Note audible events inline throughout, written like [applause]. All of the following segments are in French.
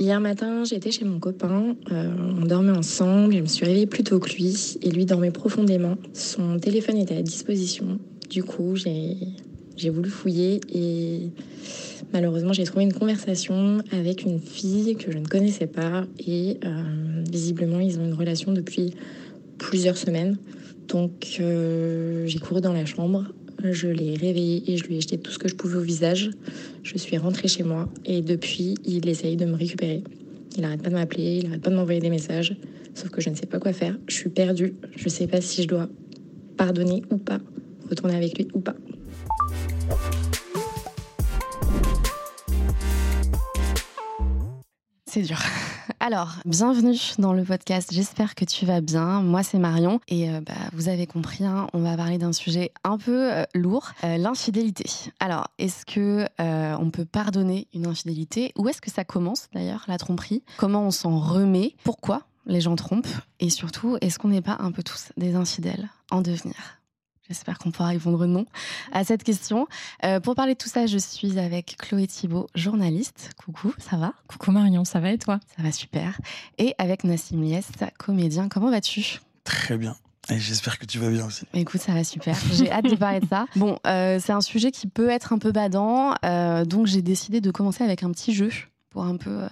Hier matin, j'étais chez mon copain, euh, on dormait ensemble, je me suis réveillée plus tôt que lui et lui dormait profondément. Son téléphone était à disposition. Du coup, j'ai voulu fouiller et malheureusement, j'ai trouvé une conversation avec une fille que je ne connaissais pas et euh, visiblement, ils ont une relation depuis plusieurs semaines. Donc, euh, j'ai couru dans la chambre, je l'ai réveillé et je lui ai jeté tout ce que je pouvais au visage. Je suis rentrée chez moi et depuis, il essaye de me récupérer. Il arrête pas de m'appeler, il arrête pas de m'envoyer des messages. Sauf que je ne sais pas quoi faire. Je suis perdue. Je ne sais pas si je dois pardonner ou pas, retourner avec lui ou pas. C'est dur. Alors, bienvenue dans le podcast. J'espère que tu vas bien. Moi, c'est Marion. Et euh, bah, vous avez compris, hein, on va parler d'un sujet un peu euh, lourd, euh, l'infidélité. Alors, est-ce que on peut pardonner une infidélité? Où est-ce que ça commence d'ailleurs, la tromperie? Comment on s'en remet? Pourquoi les gens trompent? Et surtout, est-ce qu'on n'est pas un peu tous des infidèles en devenir? J'espère qu'on pourra répondre non à cette question. Euh, pour parler de tout ça, je suis avec Chloé Thibault, journaliste. Coucou, ça va? Coucou Marion, ça va et toi? Ça va super. Et avec Nassim Lies, comédien. Comment vas-tu? Très bien. Et j'espère que tu vas bien aussi. Écoute, ça va super. J'ai hâte de parler de ça. [laughs] Bon, euh, c'est un sujet qui peut être un peu badant, euh, donc j'ai décidé de commencer avec un petit jeu pour un peu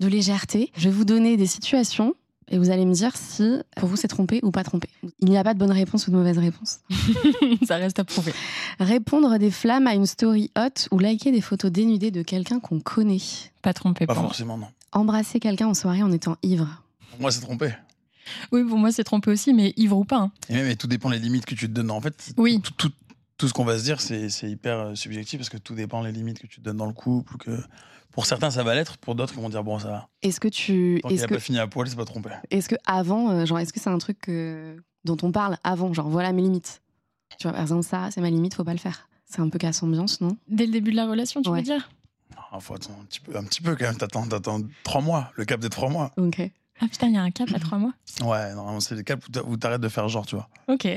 de légèreté. Je vais vous donner des situations et vous allez me dire si pour vous c'est trompé ou pas trompé. Il n'y a pas de bonne réponse ou de mauvaise réponse. [laughs] Ça reste à prouver. Répondre des flammes à une story hot ou liker des photos dénudées de quelqu'un qu'on connaît. Pas trompé. Pas forcément, non. Embrasser quelqu'un en soirée en étant ivre. Pour moi, c'est trompé. Oui, pour moi, c'est trompé aussi, mais ivre ou pas. Hein. Et même, tout dépend des limites que tu te donnes. En fait, oui. tout, tout, tout ce qu'on va se dire, c'est hyper euh, subjectif parce que tout dépend des limites que tu te donnes dans le couple. Que pour certains, ça va l'être. Pour d'autres, ils vont dire bon, ça va. Est-ce que tu. Tant qu'il n'a pas fini à poil, c'est pas trompé. Est-ce que avant, euh, genre, est-ce que c'est un truc dont on parle avant, genre voilà mes limites. Tu vois, par exemple, ça, c'est ma limite, faut pas le faire. C'est un peu casse ambiance, non? Dès le début de la relation, tu veux dire? Non, faut attendre un petit peu, un petit peu quand même. T'attends, t'attends trois mois, le cap des trois mois. Ok. Ah putain, il y a un cap à trois mois? Ouais, normalement c'est le cap où t'arrêtes de faire genre, tu vois. Ok.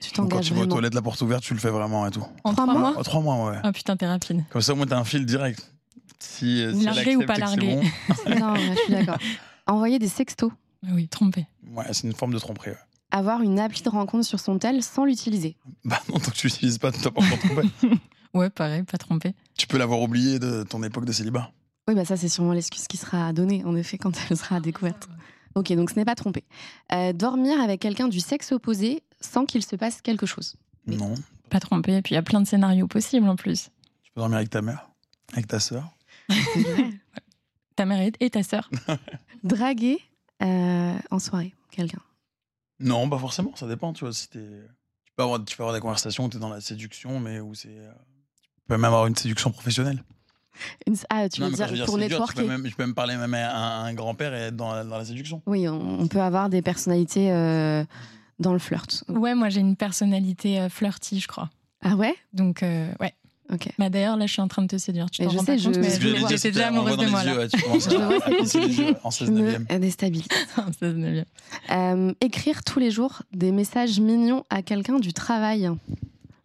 Tu t'engages Quand tu vas aux toilettes, la porte ouverte, tu le fais vraiment et tout. En trois, mois En trois mois, ouais. Ah putain, t'es rapide. Comme ça, au moins, t'as un fil direct. Si, si larguer ou pas larguer bon. [laughs] Non, je suis d'accord. Envoyer des sextos. Oui, tromper. Ouais, c'est une forme de tromperie. Ouais. Avoir une appli de rencontre sur son tel sans l'utiliser. Bah non, tant que tu l'utilises pas, tu t'as pas encore trompé. [laughs] ouais, pareil, pas trompé. Tu peux l'avoir oublié de ton époque de célibat. Oui, bah ça, c'est sûrement l'excuse qui sera donnée, en effet, quand elle sera découverte. Ok, donc ce n'est pas trompé. Euh, dormir avec quelqu'un du sexe opposé sans qu'il se passe quelque chose. Non. Pas trompé. Et puis il y a plein de scénarios possibles en plus. Tu peux dormir avec ta mère, avec ta sœur. [laughs] ta mère et ta sœur. [laughs] Draguer euh, en soirée quelqu'un. Non, pas forcément. Ça dépend. Tu vois, si tu peux avoir, tu peux avoir des conversations où tu es dans la séduction, mais où c'est. Euh, tu peux même avoir une séduction professionnelle. Ah, tu veux, dire, pour networker? je, peux même, parler même à un, grand-père et être dans la, dans la séduction. Oui, on, peut avoir des personnalités euh, dans le flirt. Ouais, moi j'ai une personnalité euh, flirty, je crois. Ah ouais? Donc, euh, ouais. Ok. Bah d'ailleurs, là, je suis en train de te séduire. Tu t'en rends sais, pas compte, je... mais j'étais déjà amoureuse de moi. Yeux, là. tu commences à... [laughs] les [laughs] yeux en 16 me déstabilise. [laughs] en 16 euh, écrire tous les jours des messages mignons à quelqu'un du travail.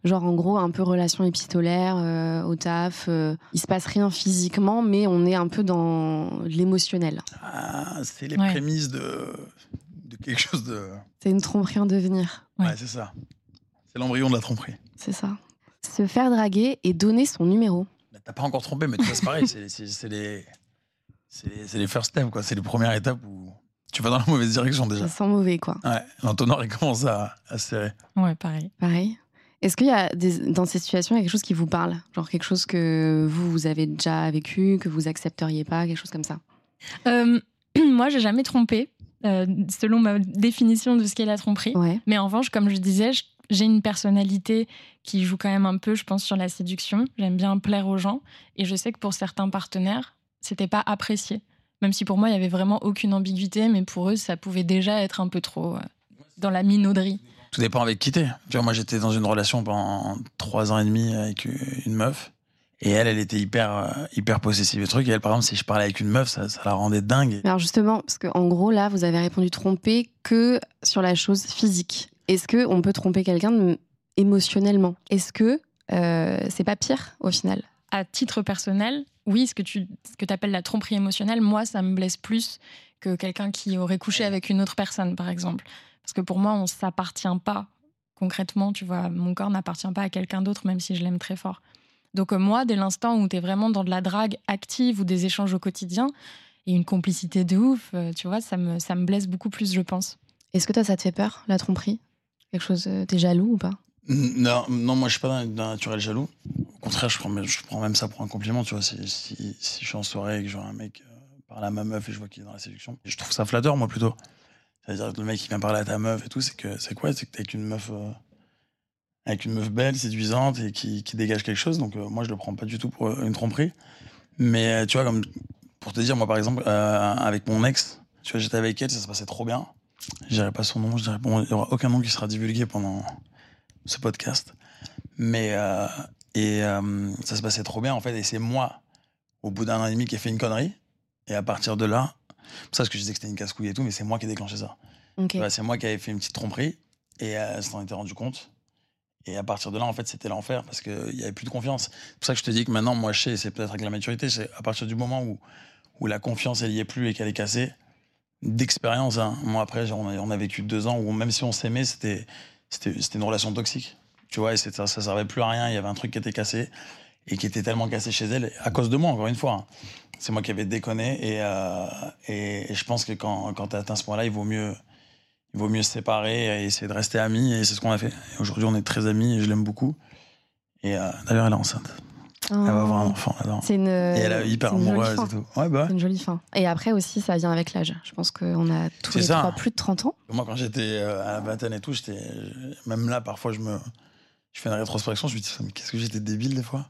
Genre en gros un peu relation épistolaire euh, au taf. Euh, il se passe rien physiquement, mais on est un peu dans l'émotionnel. Ah, c'est les ouais. prémices de quelque chose de. C'est une tromperie en devenir. Ouais, ouais c'est ça. C'est l'embryon de la tromperie. C'est ça. Se faire draguer et donner son numéro. Bah, T'as pas encore trompé, mais tu vois, c'est pareil. [laughs] c'est les, les, les first steps, quoi. C'est les premières étapes où tu vas dans la mauvaise direction déjà. Ça sent mauvais, quoi. Ouais, l'entonnoir, il commence à, à se serrer. Ouais, pareil. Pareil. Est-ce qu'il y a des, dans ces situations quelque chose qui vous parle? Genre quelque chose que vous, vous avez déjà vécu, que vous accepteriez pas, quelque chose comme ça? Euh, [clears throat] Moi, j'ai jamais trompé, euh, selon ma définition de ce qu'est la tromperie. Ouais. Mais en revanche, comme je disais, j'ai une personnalité qui joue quand même un peu, je pense, sur la séduction. J'aime bien plaire aux gens. Et je sais que pour certains partenaires, c'était pas apprécié. Même si pour moi, il y avait vraiment aucune ambiguïté, mais pour eux, ça pouvait déjà être un peu trop euh, dans la minauderie. Tout dépend avec qui t'es. Tu vois, moi, j'étais dans une relation pendant trois ans et demi avec une meuf. Et elle, elle était hyper, euh, hyper possessive et truc. Et elle, par exemple, si je parlais avec une meuf, ça, ça la rendait dingue. Alors justement, parce qu'en gros, là, vous avez répondu tromper que sur la chose physique. Est-ce que on peut tromper quelqu'un émotionnellement? Est-ce que euh, c'est pas pire au final? À titre personnel, oui, ce que tu ce que appelles la tromperie émotionnelle, moi, ça me blesse plus que quelqu'un qui aurait couché avec une autre personne, par exemple. Parce que pour moi, on s'appartient pas concrètement, tu vois. Mon corps n'appartient pas à quelqu'un d'autre, même si je l'aime très fort. Donc euh, moi, dès l'instant où tu es vraiment dans de la drague active ou des échanges au quotidien, et une complicité de ouf, euh, tu vois, ça me, ça me blesse beaucoup plus, je pense. Est-ce que toi, ça te fait peur, la tromperie? Quelque chose, euh, t'es jaloux ou pas? Non, non, moi je suis pas d'un naturel jaloux. Au contraire, je prends, même- je prends même ça pour un compliment, tu vois. Si, si, si je suis en soirée et que je vois un mec euh, parler à ma meuf et je vois qu'il est dans la séduction, je trouve ça flatteur, moi plutôt. C'est-à-dire que le mec qui vient parler à ta meuf et tout, c'est que c'est quoi? C'est que t'es avec une meuf. euh, avec une meuf belle, séduisante et qui, qui dégage quelque chose. Donc euh, moi, je le prends pas du tout pour euh, une tromperie. Mais euh, tu vois, comme pour te dire, moi par exemple, euh, avec mon ex, tu vois, j'étais avec elle, ça se passait trop bien. Je dirais pas son nom, je dirais bon, il y aura aucun nom qui sera divulgué pendant ce podcast. Mais et ça se passait trop bien en fait. Et c'est moi, au bout d'un an et demi, qui ai fait une connerie. Et à partir de là, c'est ça ce que je disais que c'était une casse-couille et tout, mais c'est moi qui ai déclenché ça. C'est moi qui avais fait une petite tromperie et elle s'en était rendu compte. Et à partir de là, en fait, c'était l'enfer parce qu'il n'y avait plus de confiance. C'est pour ça que je te dis que maintenant, moi, je sais, c'est peut-être avec la maturité, c'est à partir du moment où, où la confiance, elle y est plus et qu'elle est cassée, d'expérience, hein. moi, après, on, a, vécu deux ans où même si on s'aimait, c'était, c'était, une relation toxique. Tu vois, ça, ça servait plus à rien. Il y avait un truc qui était cassé et qui était tellement cassé chez elle, à cause de moi, encore une fois. hein. C'est moi qui avais déconné et, euh, et, et je pense que quand, quand tu atteint ce point-là, il vaut mieux il vaut mieux se séparer et essayer de rester amis. Et c'est ce qu'on a fait. Aujourd'hui, on est très amis et je l'aime beaucoup. Et euh, d'ailleurs, elle est enceinte. Elle va avoir un enfant. C'est une. Et elle est hyper jolie amoureuse et tout. Ouais, bah. C'est une jolie fin. Et après aussi, ça vient avec l'âge. Je pense qu'on a tous les ça. trois plus de 30 ans. Moi, quand j'étais euh, à la vingtaine et tout, j'étais. Même là, parfois, je me. Je fais une rétrospection, je me dis, mais qu'est-ce que j'étais débile des fois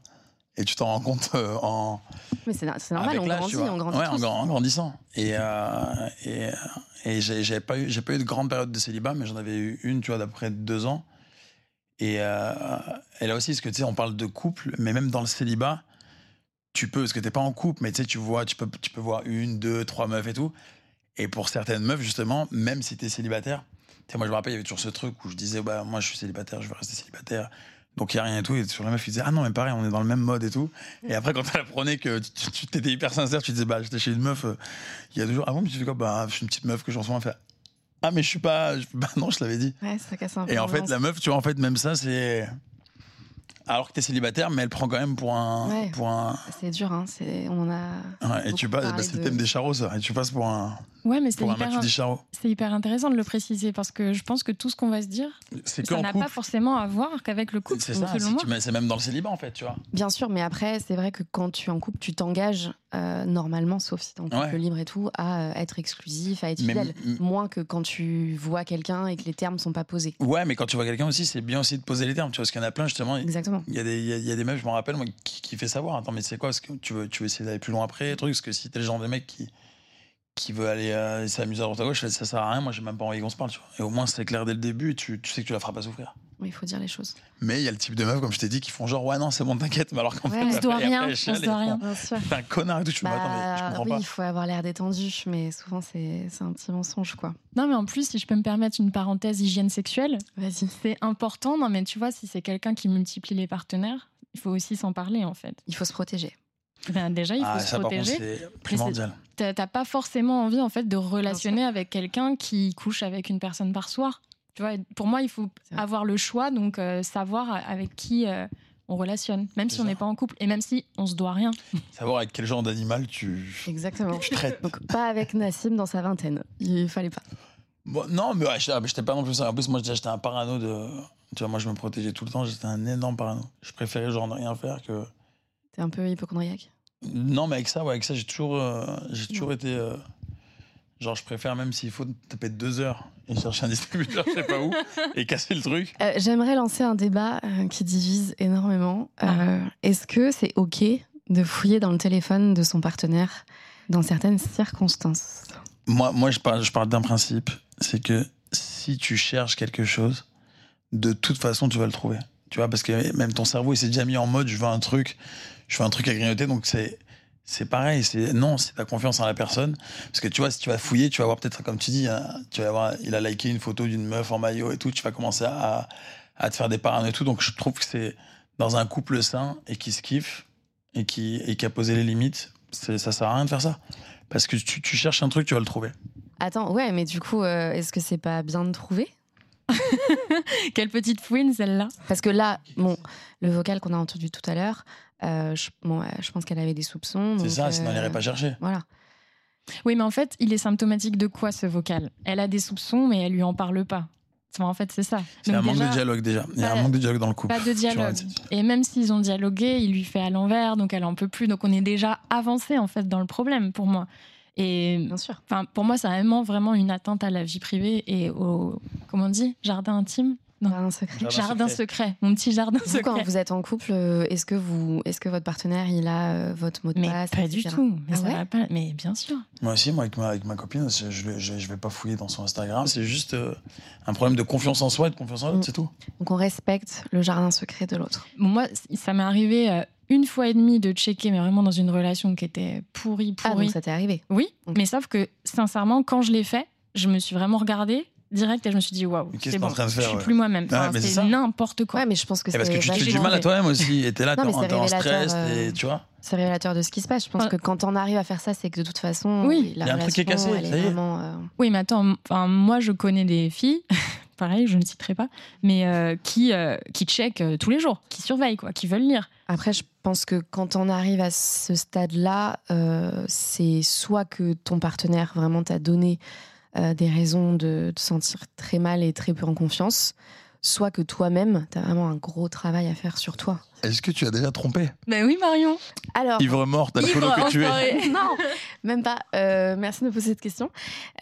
Et tu t'en rends compte euh, en. Mais c'est normal, on grandit, on grandit. Ouais, en, en grandissant. Et, euh, et, et j'ai pas, eu, pas eu de grande période de célibat, mais j'en avais eu une, tu vois, d'après deux ans. Et, euh, et là aussi, parce que tu sais, on parle de couple, mais même dans le célibat, tu peux, parce que t'es pas en couple, mais tu sais, tu vois, tu peux, tu peux voir une, deux, trois meufs et tout. Et pour certaines meufs, justement, même si t'es célibataire, tu sais, moi je me rappelle, il y avait toujours ce truc où je disais, bah, moi je suis célibataire, je veux rester célibataire. Donc il y a rien et tout. Et sur la meuf, il disait, ah non, mais pareil, on est dans le même mode et tout. Et après, quand elle apprenait que tu, t'étais hyper sincère, tu disais, bah, j'étais chez une meuf, euh, il y a deux jours. Ah bon, mais tu fais quoi? Bah, je suis une petite meuf que j'en souvent. Elle fait, ah, mais je suis pas. Bah [laughs] non, je l'avais dit. Ouais, ça casse un peu. Et en fait, la meuf, tu vois, en fait, même ça, c'est. Alors que t'es célibataire, mais elle prend quand même pour un. Ouais. Pour un C'est dur, hein. c'est- On en a. ouais, et tu passes, bah, c'est le thème des charros, ça. Et tu passes pour un, Ouais, mais c'est hyper, hyper intéressant de le préciser parce que je pense que tout ce qu'on va se dire, ça n'a pas forcément à voir qu'avec le couple, C'est ça, c'est même dans le célibat, en fait, tu vois. Bien sûr, mais après, c'est vrai que quand tu es en couple, tu t'engages euh, normalement, sauf si tu es en couple Ouais. libre et tout, à euh, être exclusif, à être Mais- fidèle. Moins que quand tu vois quelqu'un et que les termes sont pas posés. Ouais, mais quand tu vois quelqu'un aussi, c'est bien aussi de poser les termes, tu vois, parce qu'il y en a plein, justement. Exactement. Il y, a des, il, y a, il y a des meufs, je m'en rappelle, moi, qui, qui fait savoir. Attends, mais c'est quoi Parce que tu veux, tu veux essayer d'aller plus loin après, truc Parce que si t'es le genre de mec qui, qui veut aller euh, s'amuser à droite à gauche, ça sert à rien. Moi, j'ai même pas envie qu'on se parle, tu vois. Et au moins, c'est clair dès le début, et tu, tu sais que tu la feras pas souffrir. Oui, il faut dire les choses. Mais il y a le type de meufs, comme je t'ai dit, qui font genre, ouais, non, c'est bon, t'inquiète. Mais alors qu'en Ouais, fait, on se doit rien, on se doit rien. Bien sûr. T'es un connard et tout. Dis, attends, mais je Bah, comprends oui, pas. il faut avoir l'air détendu, mais souvent c'est c'est un petit mensonge, quoi. Non, mais en plus, si je peux me permettre une parenthèse hygiène sexuelle, Vas-y. c'est important. Non, mais tu vois, si c'est quelqu'un qui multiplie les partenaires, il faut aussi s'en parler en fait. Il faut se protéger. Ben, déjà, il faut Ah, se ça, protéger. c'est primordial. T'as pas forcément envie en fait de relationner avec quelqu'un qui couche avec une personne par soir. Tu vois, pour moi, il faut avoir le choix, donc euh, savoir avec qui euh, on relationne, même si on n'est pas en couple et même si on se doit rien. [laughs] Savoir avec quel genre d'animal tu, Exactement. tu traites. Donc pas avec Nassim dans sa vingtaine. Il fallait pas. Bon, non, mais ouais, j'étais pas non plus ça. En plus, moi, j'étais un parano de. Tu vois, moi, je me protégeais tout le temps. J'étais un énorme parano. Je préférais genre ne rien faire que. T'es un peu hypochondriaque? Non, mais avec ça, ouais, avec ça, j'ai toujours, euh, j'ai toujours été. euh, genre, je préfère même s'il faut taper deux heures et chercher un distributeur, [laughs] je sais pas où, et casser le truc. Euh, J'aimerais lancer un débat euh, qui divise énormément. Euh, Est-ce que c'est OK de fouiller dans le téléphone de son partenaire dans certaines circonstances? Moi, moi je parle, je parle d'un principe c'est que si tu cherches quelque chose, de toute façon, tu vas le trouver. Tu vois, parce que même ton cerveau, il s'est déjà mis en mode je veux un truc, je veux un truc à grignoter, donc c'est. C'est pareil, c'est non, c'est ta confiance en la personne. Parce que tu vois, si tu vas fouiller, tu vas voir peut-être, comme tu dis, hein, tu vas voir, il a liké une photo d'une meuf en maillot et tout, tu vas commencer à, à te faire des parano et tout. Donc je trouve que c'est dans un couple sain et qui se kiffe, et qui, et qui a posé les limites, ça sert à rien de faire ça. Parce que tu, tu cherches un truc, tu vas le trouver. Attends, ouais, mais du coup, euh, est-ce que c'est pas bien de trouver? [laughs] Quelle petite fouine celle-là. Parce que là, bon, le vocal qu'on a entendu tout à l'heure, euh, je, bon, euh, je pense qu'elle avait des soupçons. C'est ça, sinon elle euh, n'irait pas chercher. Voilà. Oui, mais en fait, il est symptomatique de quoi ce vocal? Elle a des soupçons, mais elle lui en parle pas. Enfin, en fait, c'est ça. C'est Donc un manque de dialogue déjà. Il y a un manque de dialogue dans le couple. Pas de dialogue. Et même s'ils ont dialogué, il lui fait à l'envers, donc elle en peut plus. Donc on est déjà avancé en fait dans le problème pour moi. Et Bien sûr. enfin, pour moi, c'est vraiment vraiment une atteinte à la vie privée et au comment on dit jardin intime. Non. Un secret. Jardin Jardin secret. secret. mon petit jardin Vous, quand secret. vous êtes en couple, euh, est-ce que vous, est-ce que votre partenaire, il a euh, votre mot de Mais passe pas du tout. Mais Ah ça ouais va pas. Mais bien sûr. Moi aussi, moi avec ma, avec ma copine, je, je, vais- je, je vais pas fouiller dans son Instagram. C'est juste euh, un problème de confiance en soi et de confiance en l'autre, Mm. c'est tout. Donc on respecte le jardin secret de l'autre. Bon, moi, ça m'est arrivé euh, une fois et demie de checker, mais vraiment dans une relation qui était pourrie, Ah, pourrie. donc ça t'est arrivé. Oui, mais sauf que sincèrement, quand je l'ai fait, je me suis vraiment regardée direct et je me suis dit waouh, c'est bon, train de faire, je suis ouais. plus moi-même. Enfin, c'est n'importe quoi. Ouais, mais je pense que parce c'est que tu te fais du mal à toi-même aussi. Et t'es là, [laughs] Non, t'es en, stress, euh, et tu vois. C'est révélateur de ce qui se passe. Je pense Ah. que quand on arrive à faire ça, c'est que de toute façon, Oui. la Il y a un truc qui est relation, cassé, est est. vraiment. euh, Oui, mais attends, enfin, moi je connais des filles, [laughs] pareil, je ne citerai pas, mais euh, qui, euh, qui checkent euh, tous les jours, qui surveillent, quoi, qui veulent lire. Après, je pense que quand on arrive à ce stade-là, euh, c'est soit que ton partenaire vraiment t'a donné euh, des raisons de te sentir très mal et très peu en confiance, soit que toi-même, t'as vraiment un gros travail à faire sur toi. Est-ce que tu as déjà trompé? Ben oui, Marion. Alors, Ivre morte, Ivre, alcoolo que tu es. [laughs] non, même pas. Euh, merci de me poser cette question.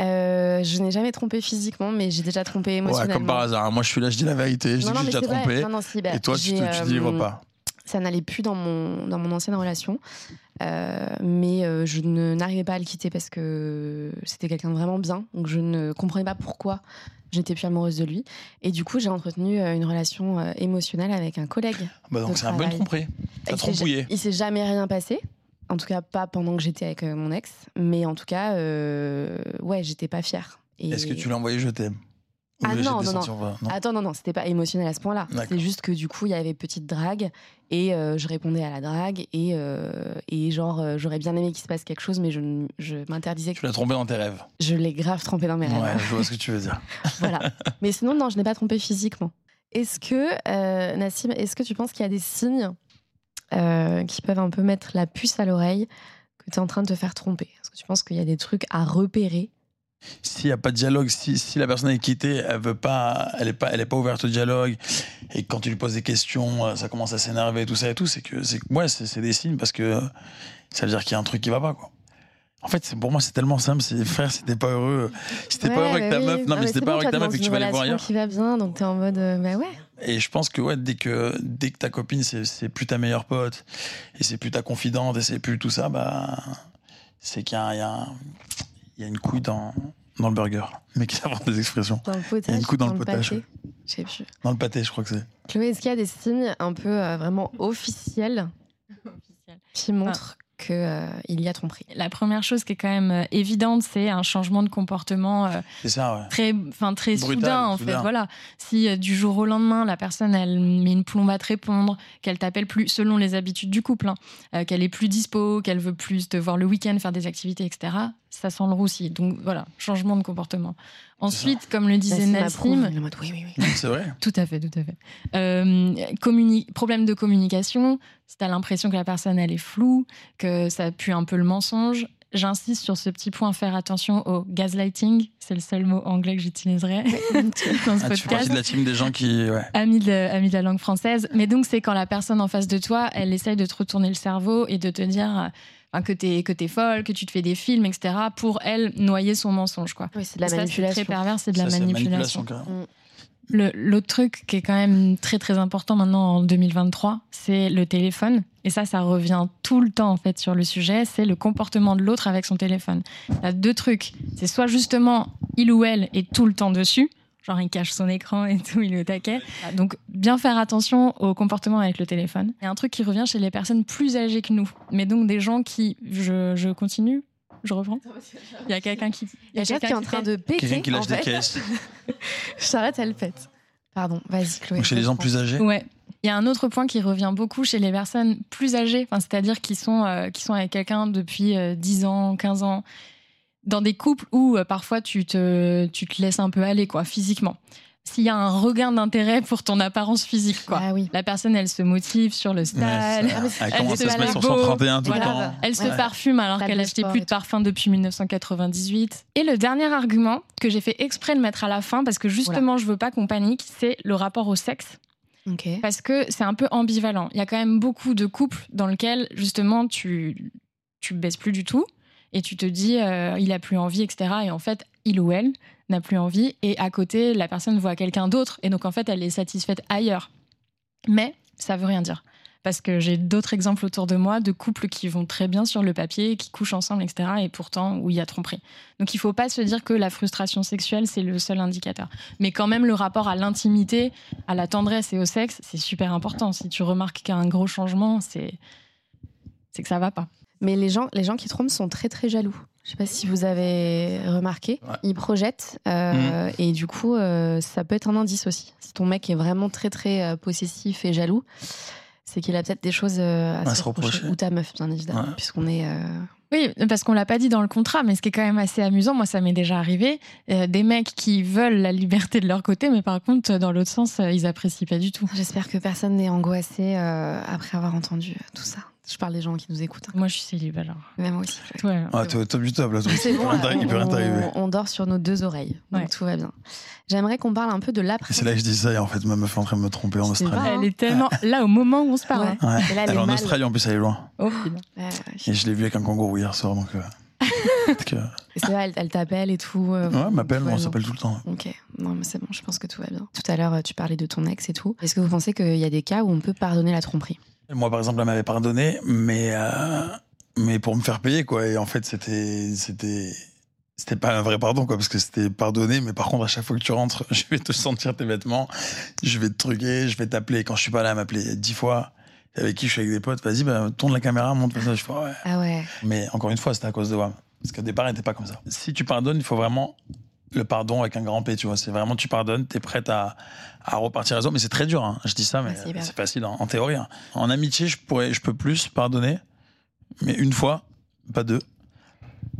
Euh, je n'ai jamais trompé physiquement, mais j'ai déjà trompé Ouais, émotionnellement. comme par hasard. Moi, je suis là, je dis la vérité. Je dis Non, que non, j'ai déjà trompé. Non, non, si, Et toi, tu te, tu euh, pas. ça n'allait plus dans mon, dans mon ancienne relation. Euh, mais euh, je ne- n'arrivais pas à le quitter parce que c'était quelqu'un de vraiment bien. Donc je ne comprenais pas pourquoi je n'étais plus amoureuse de lui. Et du coup, j'ai entretenu euh, une relation euh, émotionnelle avec un collègue. Bah, donc, c'est un bon tromperie. S'est- trompouillé. Il s'est jamais rien passé. En tout cas, pas pendant que j'étais avec mon ex. Mais en tout cas, euh, ouais, j'étais pas fière. Et- Est-ce que tu l'as envoyé Je t'aime Ah non, non, voilà, non. Attends, non, non, c'était pas émotionnel à ce point-là. C'est juste que du coup, il y avait petite drague et euh, je répondais à la drague et, euh, et genre, euh, j'aurais bien aimé qu'il se passe quelque chose, mais je, je m'interdisais. Tu l'as trompé dans tes rêves. Je l'ai grave trempé dans mes rêves. Ouais, je vois ce que tu veux dire. [laughs] voilà. Mais sinon, non, je n'ai pas trompé physiquement. Est-ce que, Nassim, est-ce que tu penses qu'il y a des signes qui peuvent un peu mettre la puce à l'oreille que tu es en train de te faire tromper? Est-ce que tu penses qu'il y a des trucs à repérer S'il n'y a pas de dialogue, si, si la personne est quittée, elle veut pas, elle est pas, elle est pas ouverte au dialogue, et quand tu lui poses des questions, euh, ça commence à s'énerver, tout ça et tout, c'est que, c'est, ouais, c'est, c'est des signes parce que ça veut dire qu'il y a un truc qui va pas, quoi. En fait, c'est, pour moi, c'est tellement simple. C'est, frère, si t'es pas heureux, t'es pas heureux avec ta bah meuf, oui. non, mais si c'est t'es pas bon, heureux avec ta meuf et que tu vas aller voir ailleurs. qui va bien, donc t'es en mode, euh, bah ouais. Et je pense que, ouais, dès que, dès que ta copine, c'est, c'est plus ta meilleure pote, et c'est plus ta confidente, et c'est plus tout ça, bah, c'est qu'il y a, y a, un- il y a une couille dans, dans le burger. Mais qui invente des expressions. Dans le potage. Il y a une coupe dans le potage, pâté. Je sais plus. Dans le pâté, je crois que c'est. Chloé, est-ce qu'il y a des signes un peu euh, vraiment officiels qui montrent qu'il y a tromperie? La première chose qui est quand même euh, évidente, c'est un changement de comportement euh, C'est ça, ouais. très, enfin très Brutal, soudain en soudain. fait. Voilà. Si euh, du jour au lendemain la personne elle met une plombe à te répondre, qu'elle t'appelle plus selon les habitudes du couple, hein, euh, qu'elle est plus dispo, qu'elle veut plus te voir le week-end faire des activités, etc. Ça sent le roussi. Donc voilà, changement de comportement. Ensuite, comme le disait Nassim oui, oui, oui. C'est vrai. tout à fait, tout à fait. Euh, communi- problème de communication, si tu as l'impression que la personne elle est floue, que ça pue un peu le mensonge. J'insiste sur ce petit point, faire attention au gaslighting. C'est le seul mot anglais que j'utiliserai [laughs] dans ce Ah, tu fais partie podcast. de la team des gens qui. Ouais. Ami de, ami de la langue française. Mais donc, c'est quand la personne en face de toi, elle essaye de te retourner le cerveau et de te dire enfin, que t'es que t'es folle, que tu te fais des films, etc. Pour elle noyer son mensonge, quoi. Oui, c'est de la Ça, c'est manipulation. très pervers, c'est de la Ça, manipulation. Le- L'autre truc qui est quand même très très important maintenant en 2023, c'est le téléphone. Et ça, ça revient tout le temps en fait sur le sujet, c'est le comportement de l'autre avec son téléphone. Il y a deux trucs. C'est soit justement il ou elle est tout le temps dessus, genre il cache son écran et tout, il est au taquet. Donc bien faire attention au comportement avec le téléphone. Il y a un truc qui revient chez les personnes plus âgées que nous, mais donc des gens qui, je, je continue, je reprends. Il y a quelqu'un qui, Il y a Charlotte qui est en train de péter. Quelqu'un qui lâche en des caisses. [laughs] Charlotte, elle pète. Pardon, vas-y, Chloé. Donc chez les gens plus âgés? Ouais. Il y a un autre point qui revient beaucoup chez les personnes plus âgées, c'est-à-dire qui sont, euh, qui sont avec quelqu'un depuis 10 ans, 15 ans, dans des couples où parfois tu te, tu te laisses un peu aller quoi, physiquement s'il y a un regain d'intérêt pour ton apparence physique. Quoi. Ah oui. La personne, elle se motive sur le style. elle, commence à se mettre sur 131 tout le temps. Elle se parfume alors qu'elle a acheté plus de parfum depuis 1998. Et le dernier argument que j'ai fait exprès de mettre à la fin, parce que justement, je veux pas qu'on panique, c'est le rapport au sexe. Parce que c'est un peu ambivalent. Il y a quand même beaucoup de couples dans lesquels, justement, tu, tu baisses plus du tout et tu te dis, euh, il a plus envie, etc. Et en fait, il ou elle n'a plus envie et à côté, la personne voit quelqu'un d'autre et donc en fait, elle est satisfaite ailleurs. Mais ça veut rien dire. Parce que j'ai d'autres exemples autour de moi de couples qui vont très bien sur le papier, qui couchent ensemble, etc. Et pourtant, où il y a tromperie. Donc il ne faut pas se dire que la frustration sexuelle, c'est le seul indicateur. Mais quand même, le rapport à l'intimité, à la tendresse et au sexe, c'est super important. Si tu remarques qu'il y a un gros changement, c'est que ça va pas. Mais les gens, les gens qui trompent sont très très jaloux. Je sais pas si vous avez remarqué, ils projettent euh, mm. et du coup, euh, ça peut être un indice aussi. Si ton mec est vraiment très très euh, possessif et jaloux, c'est qu'il a peut-être des choses à, se, reprocher. Ou ta meuf, bien évidemment, puisqu'on est. Oui, parce qu'on l'a pas dit dans le contrat, mais ce qui est quand même assez amusant, moi ça m'est déjà arrivé, des mecs qui veulent la liberté de leur côté, mais par contre dans l'autre sens, ils apprécient pas du tout. J'espère que personne n'est angoissé après avoir entendu tout ça. Je parle des gens qui nous écoutent. Hein. Moi, je suis célibataire. alors. Même moi aussi. Ouais, ah, t'es top du top, là. C'est bon, t'arriver. On, dort sur nos deux oreilles, donc tout va bien. J'aimerais qu'on parle un peu de l'après. C'est là que je dis ça, et en fait, ma meuf est en train de me tromper en Australie. Hein. Elle est tellement là au moment où on se parle. Ouais. elle, est en Australie, en plus, elle est loin. Oh, et je l'ai vu avec un kangourou hier soir, donc. Euh... [laughs] c'est vrai, elle, t'appelle et tout. Euh, ouais, elle m'appelle, on s'appelle tout le temps. Ok, non, mais c'est bon, je pense que tout va bien. Tout à l'heure, tu parlais de ton ex et tout. Est-ce que vous pensez qu'il y a des cas où on peut pardonner la tromperie? Moi, par exemple, elle m'avait pardonné, mais, euh, mais pour me faire payer, quoi. Et en fait, c'était, c'était, c'était pas un vrai pardon, quoi, parce que c'était pardonné, mais par contre, à chaque fois que tu rentres, [laughs] je vais te sentir tes vêtements, je vais te truquer, je vais t'appeler. Quand je suis pas là, m'appeler dix fois. Avec qui je suis avec des potes, vas-y, bah, tourne la caméra, monte ça. Je fais, ouais. Ah ouais. Mais encore une fois, c'était à cause de moi. Parce qu'au départ, elle n'était pas comme ça. Si tu pardonnes, il faut vraiment le pardon avec un grand P, tu vois. C'est vraiment, tu pardonnes, t'es prête à, à repartir à zéro. Mais c'est très dur, hein. je dis ça, mais c'est facile en, théorie. Hein. En amitié, je, pourrais, je peux plus pardonner, mais une fois, pas deux,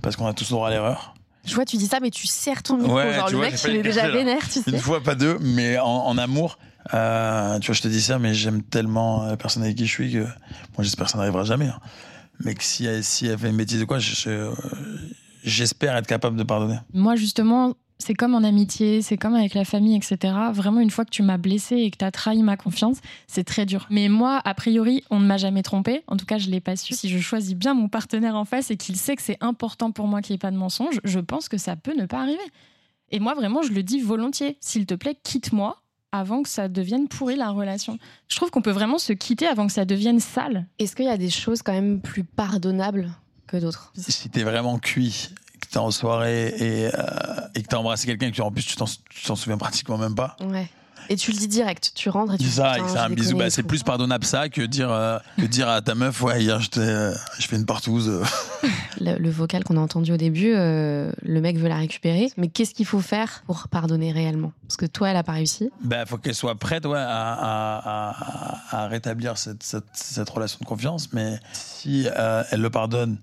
parce qu'on a tous droit à l'erreur. Je vois, tu dis ça, mais tu serres ton micro. genre, le mec, il est déjà vénère, tu sais. Une fois, pas deux, mais en, amour. Euh, tu vois, je te dis ça, mais j'aime tellement la personne avec qui je suis que moi, j'espère que ça n'arrivera jamais. Hein. Mais que si elle, si elle fait une bêtise ou quoi, j'espère être capable de pardonner. Moi, justement, c'est comme en amitié, c'est comme avec la famille, etc. Vraiment, une fois que tu m'as blessé et que tu as trahi ma confiance, c'est très dur. Mais moi, a priori, on ne m'a jamais trompé. En tout cas, je l'ai pas su. Si je choisis bien mon partenaire en face et qu'il sait que c'est important pour moi qu'il n'y ait pas de mensonge, je pense que ça peut ne pas arriver. Et moi, vraiment, je le dis volontiers. S'il te plaît, quitte-moi avant que ça devienne pourri la relation. Je trouve qu'on peut vraiment se quitter avant que ça devienne sale. Est-ce qu'il y a des choses quand même plus pardonnables que d'autres Si t'es vraiment cuit t'es en soirée et, euh, et que t'as embrassé quelqu'un que en plus tu t'en souviens pratiquement même pas. Ouais. Et tu le dis direct, tu rentres et tu dis ça, ça un bisou. Bah, c'est plus pardonnable ça que dire, euh, que dire à ta meuf, ouais, hier euh, je fais une partouze. [laughs] le, vocal qu'on a entendu au début, le mec veut la récupérer. Mais qu'est-ce qu'il faut faire pour pardonner réellement? Parce que toi, elle a pas réussi. Bah, faut qu'elle soit prête ouais, à, à, à, rétablir cette, cette, cette, relation de confiance. Mais si elle le pardonne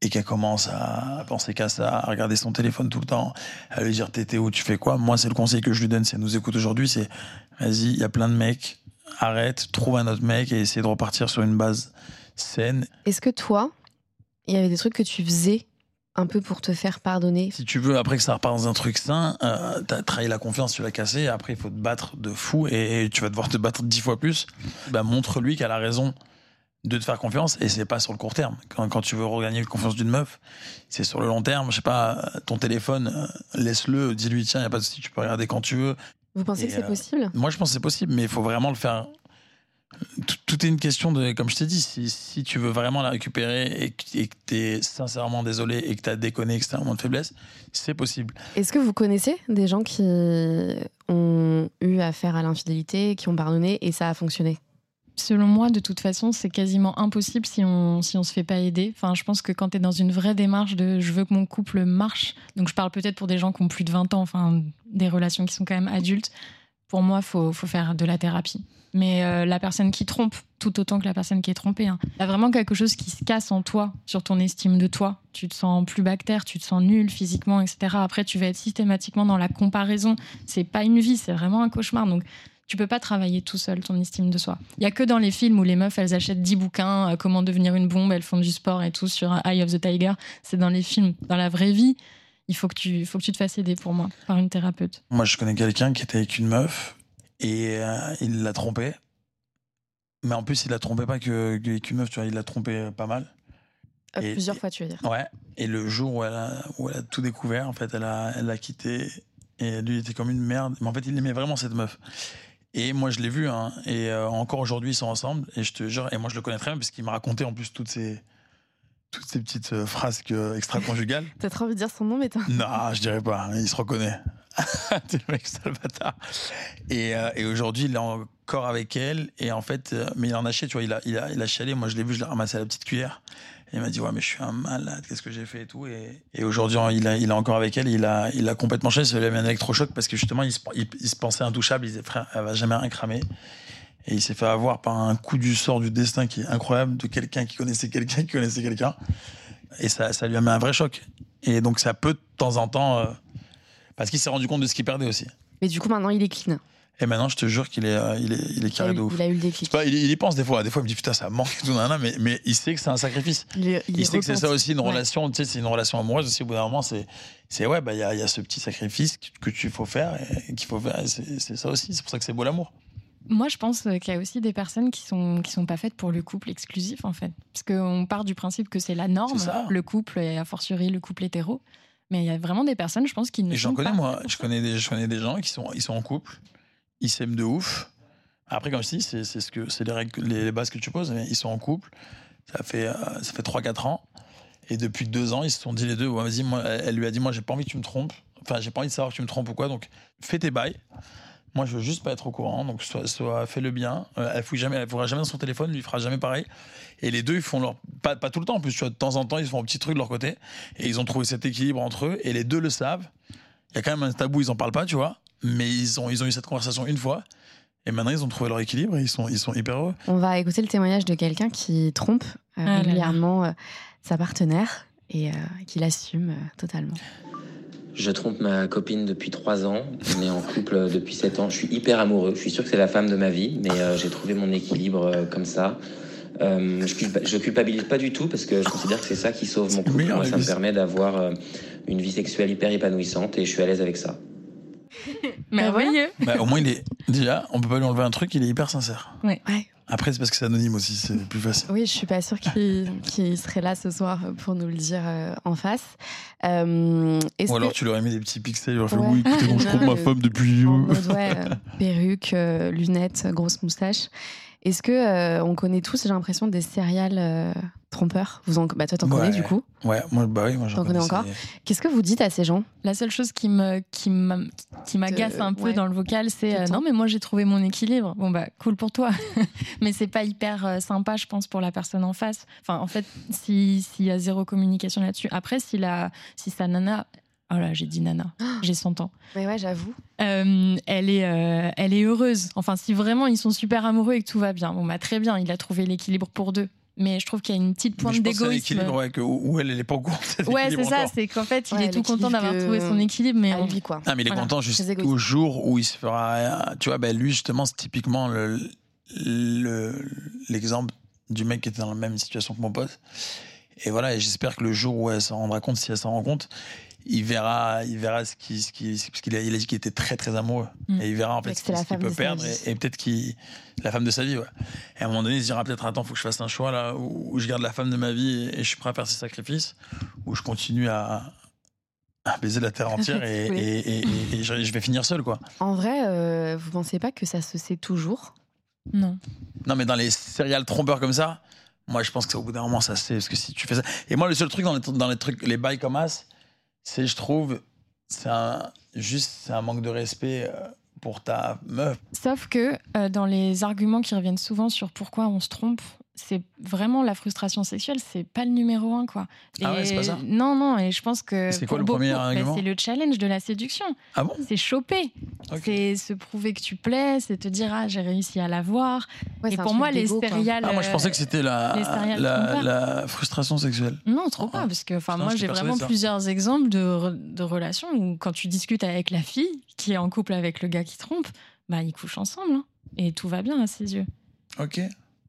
et qu'elle commence à penser qu'à ça, à regarder son téléphone tout le temps, à lui dire t'es où, tu fais quoi? Moi, c'est le conseil que je lui donne si elle nous écoute aujourd'hui, c'est vas-y, il y a plein de mecs, arrête, trouve un autre mec et essaie de repartir sur une base saine. Est-ce que toi, il y avait des trucs que tu faisais un peu pour te faire pardonner? Si tu veux, après que ça repart dans un truc sain, euh, t'as trahi la confiance, tu l'as cassé, après il faut te battre de fou et, tu vas devoir te battre dix fois plus. Bah, montre-lui qu'elle a raison de te faire confiance et c'est pas sur le court terme. Quand, quand tu veux regagner la confiance d'une meuf, c'est sur le long terme. Je sais pas, ton téléphone, euh, laisse-le, dis-lui tiens, y a pas de souci, tu peux regarder quand tu veux. Vous pensez que c'est euh, possible? Moi, je pense que c'est possible, mais il faut vraiment le faire. Tout, est une question de, comme je t'ai dit, si, si, tu veux vraiment la récupérer et que tu es sincèrement désolé et que tu as déconné, que c'est un moment de faiblesse, c'est possible. Est-ce que vous connaissez des gens qui ont eu affaire à l'infidélité, qui ont pardonné et ça a fonctionné? Selon moi, de toute façon, c'est quasiment impossible si on si on se fait pas aider. Enfin, je pense que quand tu es dans une vraie démarche de je veux que mon couple marche, donc je parle peut-être pour des gens qui ont plus de 20 ans, enfin des relations qui sont quand même adultes, pour moi, faut, faut faire de la thérapie. Mais euh, la personne qui trompe, tout autant que la personne qui est trompée, hein, il y a vraiment quelque chose qui se casse en toi, sur ton estime de toi. Tu te sens plus bactère, tu te sens nul physiquement, etc. Après, tu vas être systématiquement dans la comparaison. C'est pas une vie, c'est vraiment un cauchemar. Donc, tu peux pas travailler tout seul ton estime de soi. Il y a que dans les films où les meufs elles achètent 10 bouquins, euh, comment devenir une bombe, elles font du sport et tout sur Eye of the Tiger. C'est dans les films. Dans la vraie vie, il faut que tu, faut que tu te fasses aider pour moi par une thérapeute. Moi, je connais quelqu'un qui était avec une meuf et euh, il l'a trompée. Mais en plus, il l'a trompé pas que, qu'une meuf, tu vois, il l'a trompé pas mal. Euh, Et- plusieurs fois, tu veux dire. Ouais. Et le jour où elle a, où elle a tout découvert, en fait, elle a, elle l'a quitté. Et lui, il était comme une merde. Mais en fait, il aimait vraiment cette meuf. Et moi, je l'ai vu. Hein, et euh, encore aujourd'hui, ils sont ensemble. Et je te jure, et moi, je le connais très bien parce qu'il m'a raconté en plus toutes ces, toutes ces petites euh, frasques euh, extra-conjugales. [laughs] T'as trop envie de dire son nom, mais t'as. Non, je dirais pas. Il se reconnaît. [laughs] C'est le mec, le bâtard. Et, euh, et aujourd'hui, il est encore avec elle. Et en fait, mais il en a chié, tu vois. Il a, il a, il a chialé. Moi, je l'ai vu, je l'ai ramassé à la petite cuillère. Il m'a dit, ouais, mais je suis un malade. Qu'est-ce que j'ai fait et tout. Et, et aujourd'hui, il, il est encore avec elle. Il a, il a complètement chialé. Ça lui a mis un électrochoc parce que justement, il se, il, il se pensait intouchable. Il disait, frère, elle va jamais rien cramer. Et il s'est fait avoir par un coup du sort du destin qui est incroyable de quelqu'un qui connaissait quelqu'un qui connaissait quelqu'un. Et ça, ça lui a mis un vrai choc. Et donc, ça peut de temps en temps. euh, parce qu'il s'est rendu compte de ce qu'il perdait aussi. Mais du coup, maintenant, il est clean. Et maintenant, je te jure qu'il est, euh, il est, il est Il carré eu, de ouf. il a eu le déclic. pas, il, il y pense des fois. Des fois, il me dit putain, ça manque et tout, mais, mais il sait que c'est un sacrifice. Il, sait que c'est ça aussi une Ouais. relation. Tu sais, c'est une relation amoureuse aussi. Au bout d'un moment, c'est, c'est ouais, bah il y a, il y a ce petit sacrifice que, tu faut faire et qu'il faut faire. C'est, c'est ça aussi. C'est pour ça que c'est beau l'amour. Moi, je pense euh, qu'il y a aussi des personnes qui sont qui sont pas faites pour le couple exclusif en fait, parce qu'on part du principe que c'est la norme, le couple et a fortiori le couple hétéro. Mais il y a vraiment des personnes, je pense, qui ne Et j'en sont connais pas moi. Je connais des, je connais des gens qui sont, ils sont en couple, ils s'aiment de ouf. Après, comme je dis, c'est, les bases que tu poses. Ils sont en couple. Ça fait, euh, ça fait 3-4 ans. Et depuis deux ans, ils se sont dit les deux, elle lui a dit, moi, j'ai pas envie que tu me trompes. Enfin, j'ai pas envie de savoir que tu me trompes ou quoi. Donc, fais tes bails. Moi, je veux juste pas être au courant. Donc, soit, soit fais le bien. Euh, elle fouille jamais, jamais dans son téléphone, lui fera jamais pareil. Et les deux, ils font leur. Pas, tout le temps, en plus, de temps en temps, ils font un petit truc de leur côté. Et ils ont trouvé cet équilibre entre eux. Et les deux le savent. Il y a quand même un tabou, ils en parlent pas, tu vois. Mais ils ont, ils ont eu cette conversation une fois. Et maintenant, ils ont trouvé leur équilibre et ils sont, ils sont hyper heureux. On va écouter le témoignage de quelqu'un qui trompe euh, Ah régulièrement euh, sa partenaire et euh, qui l'assume euh, totalement. Je trompe ma copine depuis 3 ans. On est en couple [laughs] depuis 7 ans. Je suis hyper amoureux. Je suis sûr que c'est la femme de ma vie, mais euh, j'ai trouvé mon équilibre euh, comme ça. Euh, je, culpa- je culpabilise pas du tout parce que je considère que c'est ça qui sauve mon le couple. Moi, ça me permet d'avoir euh, une vie sexuelle hyper épanouissante et je suis à l'aise avec ça. [laughs] Merveilleux. Bah, au moins, il est. Déjà, on peut pas lui enlever un truc, il est hyper sincère. Ouais. Après, c'est parce que c'est anonyme aussi, c'est plus facile. Oui, je suis pas sûre qu'il serait là ce soir pour nous le dire euh, en face. Euh, Ou alors que- tu leur as mis des petits pixels, il leur fait Ouais. oui, écoutez, bon, je Non, trompe ma femme depuis. en mode, ouais, [laughs] perruque, euh, lunettes, grosse moustache. Est-ce que euh, on connaît tous, j'ai l'impression, des serial euh, trompeurs? Vous en, bah toi, t'en connais du coup? Ouais, moi, bah oui, moi j'en connais connais, encore? Qu'est-ce que vous dites à ces gens? La seule chose qui me qui m'a- qui m'agace un peu ouais. dans le vocal, c'est euh, non mais moi j'ai trouvé mon équilibre. Bon bah cool pour toi, [laughs] mais c'est pas hyper euh, sympa, je pense, pour la personne en face. Enfin en fait, si s'il y a zéro communication là-dessus. Après si la si sa nana, oh là j'ai dit nana, [gasps] j'ai 100 ans. Mais ouais, j'avoue. Euh, elle est euh, elle est heureuse. Enfin si vraiment ils sont super amoureux et que tout va bien, bon bah très bien, il a trouvé l'équilibre pour deux. Mais je trouve qu'il y a une petite pointe d'égoïsme. l'équilibre, ouais, que, où elle, elle est pas au courant Ouais, c'est ça, c'est qu'en fait, il Ouais, est tout content d'avoir trouvé son équilibre, mais on- quoi. Ah, mais il est Voilà, content jusqu'au jour où il se fera. Tu vois, ben lui, justement, c'est typiquement le- le- l'exemple du mec qui était dans la même situation que mon pote. Et voilà, et j'espère que le jour où elle s'en rendra compte, si elle s'en rend compte, il verra, il verra ce qui, ce qui, parce qu'il a, il a dit qu'il était très très amoureux. Mm. Et il verra en fait ce qu'il ce peut perdre et, et peut-être qu'il, la femme de sa vie, ouais. Et à un moment donné, il se dira peut-être attends, faut que je fasse un choix là où, où je garde la femme de ma vie et, et je suis prêt à faire ces sacrifices, où je continue à, à baiser la terre entière et, [laughs] Oui. et, et- et- et je, je vais finir seul quoi. En vrai, euh, vous pensez pas que ça se sait toujours? Non. Non, mais dans les céréales trompeurs comme ça, moi je pense que c'est au bout d'un moment ça se fait. Parce que si tu fais ça. Et moi, le seul truc dans les, dans les trucs, les bails comme as, c'est, je trouve, c'est un, juste un manque de respect euh, pour ta meuf. Sauf que euh, dans les arguments qui reviennent souvent sur pourquoi on se trompe, c'est vraiment la frustration sexuelle, c'est pas le numéro un, quoi. Ah ouais, Et- c'est pas ça Non, non, et je pense que. C'est quoi le beaucoup, premier bah, argument C'est le challenge de la séduction. Ah bon C'est choper. C'est se prouver que tu plais, c'est te dire, ah, j'ai réussi à l'avoir. Ouais, et pour moi, les céréales. Ah, moi, je euh, pensais que c'était la, céréales la, frustration sexuelle. Non, trop pas, parce que enfin, moi j'ai vraiment plusieurs exemples de, re- de relations où quand tu discutes avec la fille qui est en couple avec le gars qui trompe, bah ils couchent ensemble hein, et tout va bien à ses yeux. Ok.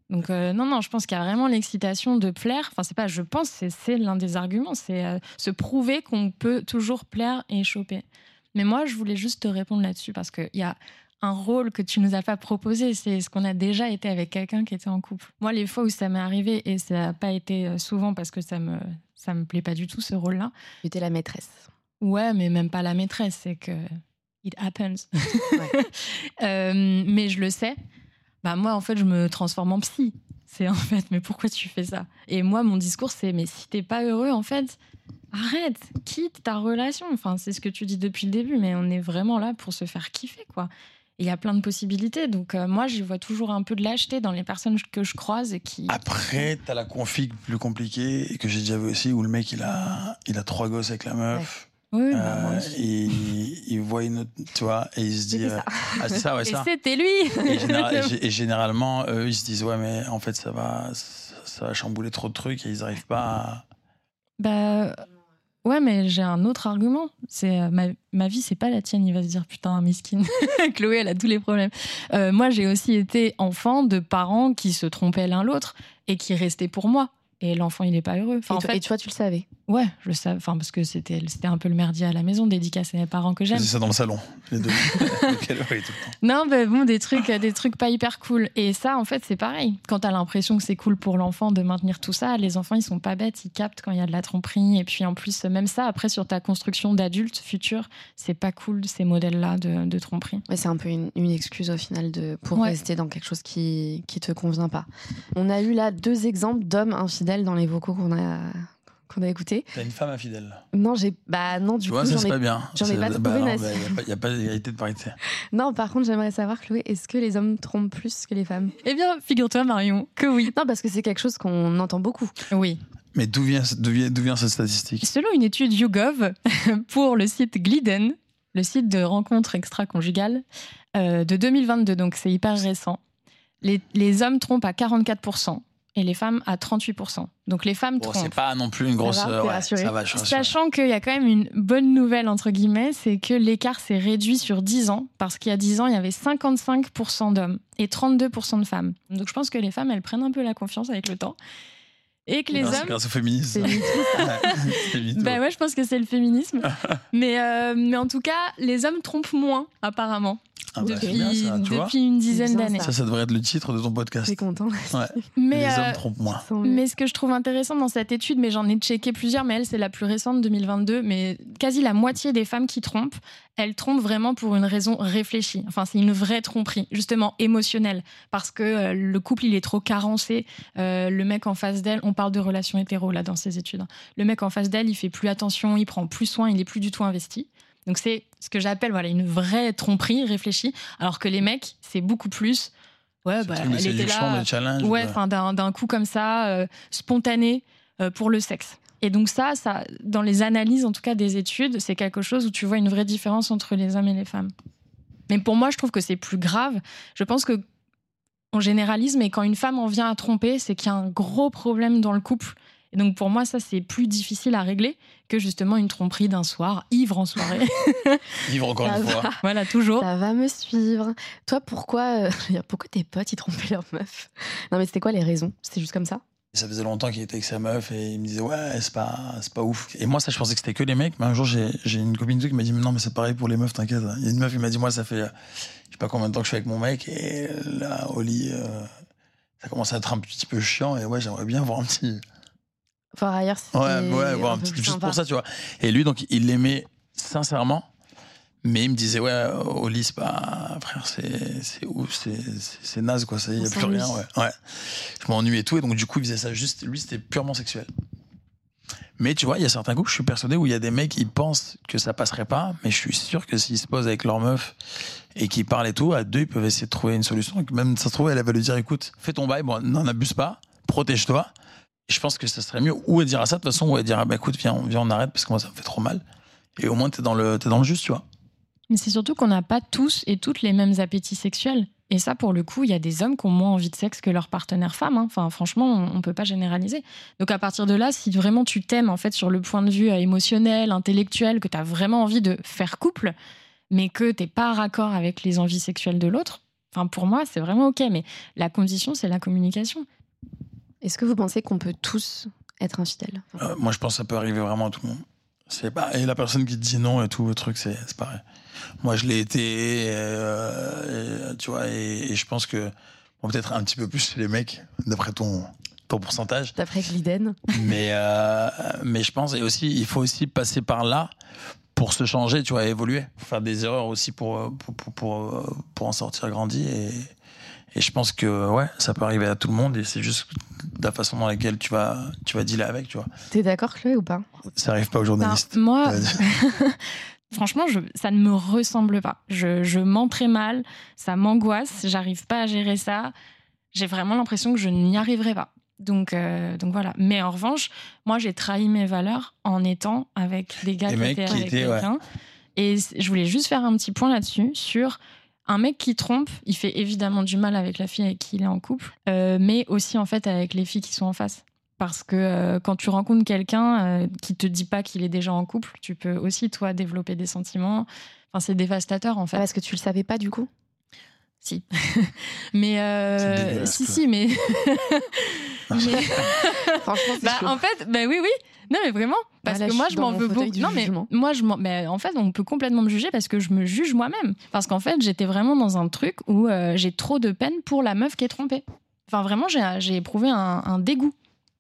Donc euh, non, non, je pense qu'il y a vraiment l'excitation de plaire. Enfin, c'est pas, je pense, c'est c'est l'un des arguments, c'est euh, se prouver qu'on peut toujours plaire et choper. Mais moi, je voulais juste te répondre là-dessus parce qu'il y a un rôle que tu nous as pas proposé, c'est ce qu'on a déjà été avec quelqu'un qui était en couple. Moi, les fois où ça m'est arrivé, et ça n'a pas été euh, souvent parce que ça me, ça me plaît pas du tout ce rôle-là, Tu étais la maîtresse. Ouais, mais même pas la maîtresse, c'est que it happens. Ouais. [laughs] Euh, mais je le sais. Bah moi, en fait, je me transforme en psy. C'est en fait, mais pourquoi tu fais ça? Et moi, mon discours, c'est mais si t'es pas heureux, en fait, arrête, quitte ta relation. Enfin, c'est ce que tu dis depuis le début, mais on est vraiment là pour se faire kiffer, quoi. Il y a plein de possibilités. Donc euh, moi, j'y vois toujours un peu de lâcheté dans les personnes que je croise et qui. Après, t'as la config plus compliquée et que j'ai déjà vu aussi où le mec il a, il a trois gosses avec la meuf. Oui, bah, Euh, moi aussi. et il, il voit une autre, tu vois, et il se dit. C'était euh, ça. ah, c'est ça, ouais, Et ça. c'était lui. Et, général- [laughs] et gé- et généralement, eux, ils se disent, ouais, mais en fait, ça va, ça, ça va chambouler trop de trucs et ils n'arrivent pas à. Bah ouais, mais j'ai un autre argument. C'est euh, ma, ma vie, c'est pas la tienne. Il va se dire putain, miskin. [laughs] Chloé, elle a tous les problèmes. Euh, moi, j'ai aussi été enfant de parents qui se trompaient l'un l'autre et qui restaient pour moi. Et l'enfant, il est pas heureux. Enfin, et, en toi, fait, et toi, tu le savais? Ouais, je le savais. Enfin, parce que c'était c'était un peu le merdier à la maison, dédicace à mes parents que Je j'aime. faisais ça dans le salon, les deux. [laughs] Le. Non, mais bon, des trucs, des trucs pas hyper cool. Et ça, en fait, c'est pareil. Quand t'as l'impression que c'est cool pour l'enfant de maintenir tout ça, les enfants, ils sont pas bêtes, ils captent quand il y a de la tromperie. Et puis, en plus, même ça, après, sur ta construction d'adulte futur, c'est pas cool, ces modèles-là de, de tromperie. Ouais, c'est un peu une, une excuse au final de, pour Ouais. rester dans quelque chose qui qui te convient pas. On a eu là deux exemples d'hommes infidèles dans les vocaux qu'on a qu'on a écoutés. T'as une femme infidèle. Non, j'ai bah non du Tu coup j'en c'est ai pas bien. j'en ai C'est- pas bah trouvé, Nassi. bah, y a pas- y a pas d'égalité de parité. [laughs] Non, par contre, j'aimerais savoir Chloé, est-ce que les hommes trompent plus que les femmes? Eh bien, figure-toi, Marion, que oui. Non, parce que c'est quelque chose qu'on entend beaucoup. Oui. Mais d'où vient, d'où vient, d'où vient cette statistique? Selon une étude YouGov [laughs] pour le site Glidden, le site de rencontres extra-conjugales euh, de 2022, donc c'est hyper récent, les, les hommes trompent à 44% et les femmes à 38%. Donc les femmes Bon, c'est pas non plus une grosse. va, euh, ouais, ça va, rassuré. Sachant qu'il y a quand même une bonne nouvelle, entre guillemets, c'est que l'écart s'est réduit sur 10 ans, parce qu'il y a 10 ans, il y avait 55% d'hommes et 32% de femmes. Donc je pense que les femmes, elles prennent un peu la confiance avec le temps. Et que les Non, C'est hommes... grâce au féminisme. Mytho. Bah ouais, je pense que c'est le féminisme. [laughs] mais, euh, mais en tout cas, les hommes trompent moins, apparemment, Ah bah, c'est depuis, bien ça, depuis une dizaine d'années. Ça, ça devrait être le titre de ton podcast. T'es content [laughs] Mais, les euh, hommes trompent moins. mais ce que je trouve intéressant dans cette étude, mais j'en ai checké plusieurs, mais elle, c'est la plus récente, 2022, mais quasi la moitié des femmes qui trompent, elles trompent vraiment pour une raison réfléchie. Enfin, c'est une vraie tromperie, justement émotionnelle, parce que euh, le couple, il est trop carencé. Euh, le mec en face d'elle, on parle de relations hétéro, là, dans ces études. hein. Le mec en face d'elle, il fait plus attention, il prend plus soin, il est plus du tout investi. Donc c'est ce que j'appelle voilà une vraie tromperie réfléchie, alors que les mecs, c'est beaucoup plus... Ouais, bah, elle était là. Ouais, enfin d'un coup comme ça, euh, spontané pour le sexe. Et donc ça, ça, dans les analyses en tout cas des études, c'est quelque chose où tu vois une vraie différence entre les hommes et les femmes. Mais pour moi, je trouve que c'est plus grave. Je pense que on généralise, mais quand une femme en vient à tromper, c'est qu'il y a un gros problème dans le couple. Et donc pour moi, ça c'est plus difficile à régler que justement une tromperie d'un soir, ivre en soirée. [laughs] Vivre encore Ça une va. fois. voilà, toujours. Ça va me suivre. Toi, pourquoi, euh, [laughs] pourquoi tes potes ils trompaient leur meuf? Non, mais c'était quoi les raisons? C'était juste comme ça? Ça faisait longtemps qu'il était avec sa meuf et il me disait ouais c'est pas c'est pas ouf. Et moi ça je pensais que c'était que les mecs. Mais un jour j'ai j'ai une copine qui m'a dit non mais c'est pareil pour les meufs t'inquiète. Il y a une meuf qui m'a dit moi ça fait je sais pas combien de temps que je suis avec mon mec et là au lit euh, ça commence à être un petit peu chiant et ouais j'aimerais bien voir un petit Voir ailleurs, ouais ouais voir un petit juste pour ça tu vois. Et lui donc il l'aimait sincèrement. Mais il me disait, ouais, c'est pas. Frère, c'est ouf, c'est- naze, quoi. Il On n'y a plus rien, ouais. ouais. Je m'ennuie et tout. Et donc, du coup, il faisait ça juste. Lui, c'était purement sexuel. Mais tu vois, il y a certains coups, je suis persuadé, où il y a des mecs qui pensent que ça passerait pas. Mais je suis sûr que s'ils se posent avec leur meuf et qu'ils parlent et tout, à deux, ils peuvent essayer de trouver une solution. Même, ça se trouve, elle va lui dire, écoute, fais ton bail, bon, n'en abuse pas. protège-toi. Je pense que ça serait mieux ou elle dira ça de toute façon, ou elle dira bah écoute, viens, viens on arrête parce que moi ça me fait trop mal. Et au moins t'es dans le, t'es dans le juste, tu vois. Mais c'est surtout qu'on n'a pas tous et toutes les mêmes appétits sexuels. Et ça, pour le coup, il y a des hommes qui ont moins envie de sexe que leur partenaire femme. hein. Enfin, franchement, on ne peut pas généraliser. Donc, à partir de là, si vraiment tu t'aimes, en fait, sur le point de vue euh, émotionnel, intellectuel, que tu as vraiment envie de faire couple, mais que t'es pas raccord avec les envies sexuelles de l'autre, enfin, pour moi, c'est vraiment OK. Mais la condition, c'est la communication. Est-ce que vous pensez qu'on peut tous être infidèles? Euh, moi, je pense que ça peut arriver vraiment à tout le monde. C'est pas et la personne qui te dit non et tout le truc, c'est pareil. Moi, je l'ai été, euh, et, tu vois, et, et je pense que bon, peut-être un petit peu plus les mecs, d'après ton ton pourcentage. D'après Gliden [laughs] Mais euh, mais je pense et aussi il faut aussi passer par là pour se changer, tu vois, évoluer, faire des erreurs aussi pour euh, pour pour pour, pour en sortir grandi et et je pense que ouais, ça peut arriver à tout le monde et c'est juste la façon dans laquelle tu vas tu vas dealer avec, tu vois. T'es d'accord, Chloé, ou pas? Ça arrive pas aux journalistes. Ben, moi, Euh, [laughs] [laughs] franchement, je, ça ne me ressemble pas. Je, je mens très mal, ça m'angoisse, j'arrive pas à gérer ça. J'ai vraiment l'impression que je n'y arriverai pas. Donc, euh, donc voilà. Mais en revanche, moi, j'ai trahi mes valeurs en étant avec des gars Des qui étaient avec ouais. quelqu'un. Et je voulais juste faire un petit point là-dessus sur un mec qui trompe. Il fait évidemment du mal avec la fille avec qui il est en couple, euh, mais aussi en fait avec les filles qui sont en face. Parce que euh, quand tu rencontres quelqu'un euh, qui te dit pas qu'il est déjà en couple, tu peux aussi toi développer des sentiments. Enfin, c'est dévastateur en fait. Parce que tu le savais pas, du coup? Si. [laughs] mais euh, si quoi. si mais, [laughs] mais- [laughs] Franchement, bah, chaud. en fait bah oui oui. Non mais vraiment parce Ah, là, que moi je m'en veux beaucoup. Non mais jugement. moi je m'en mais en fait on peut complètement me juger parce que je me juge moi-même parce qu'en fait j'étais vraiment dans un truc où euh, j'ai trop de peine pour la meuf qui est trompée. Enfin vraiment j'ai j'ai éprouvé un, un dégoût.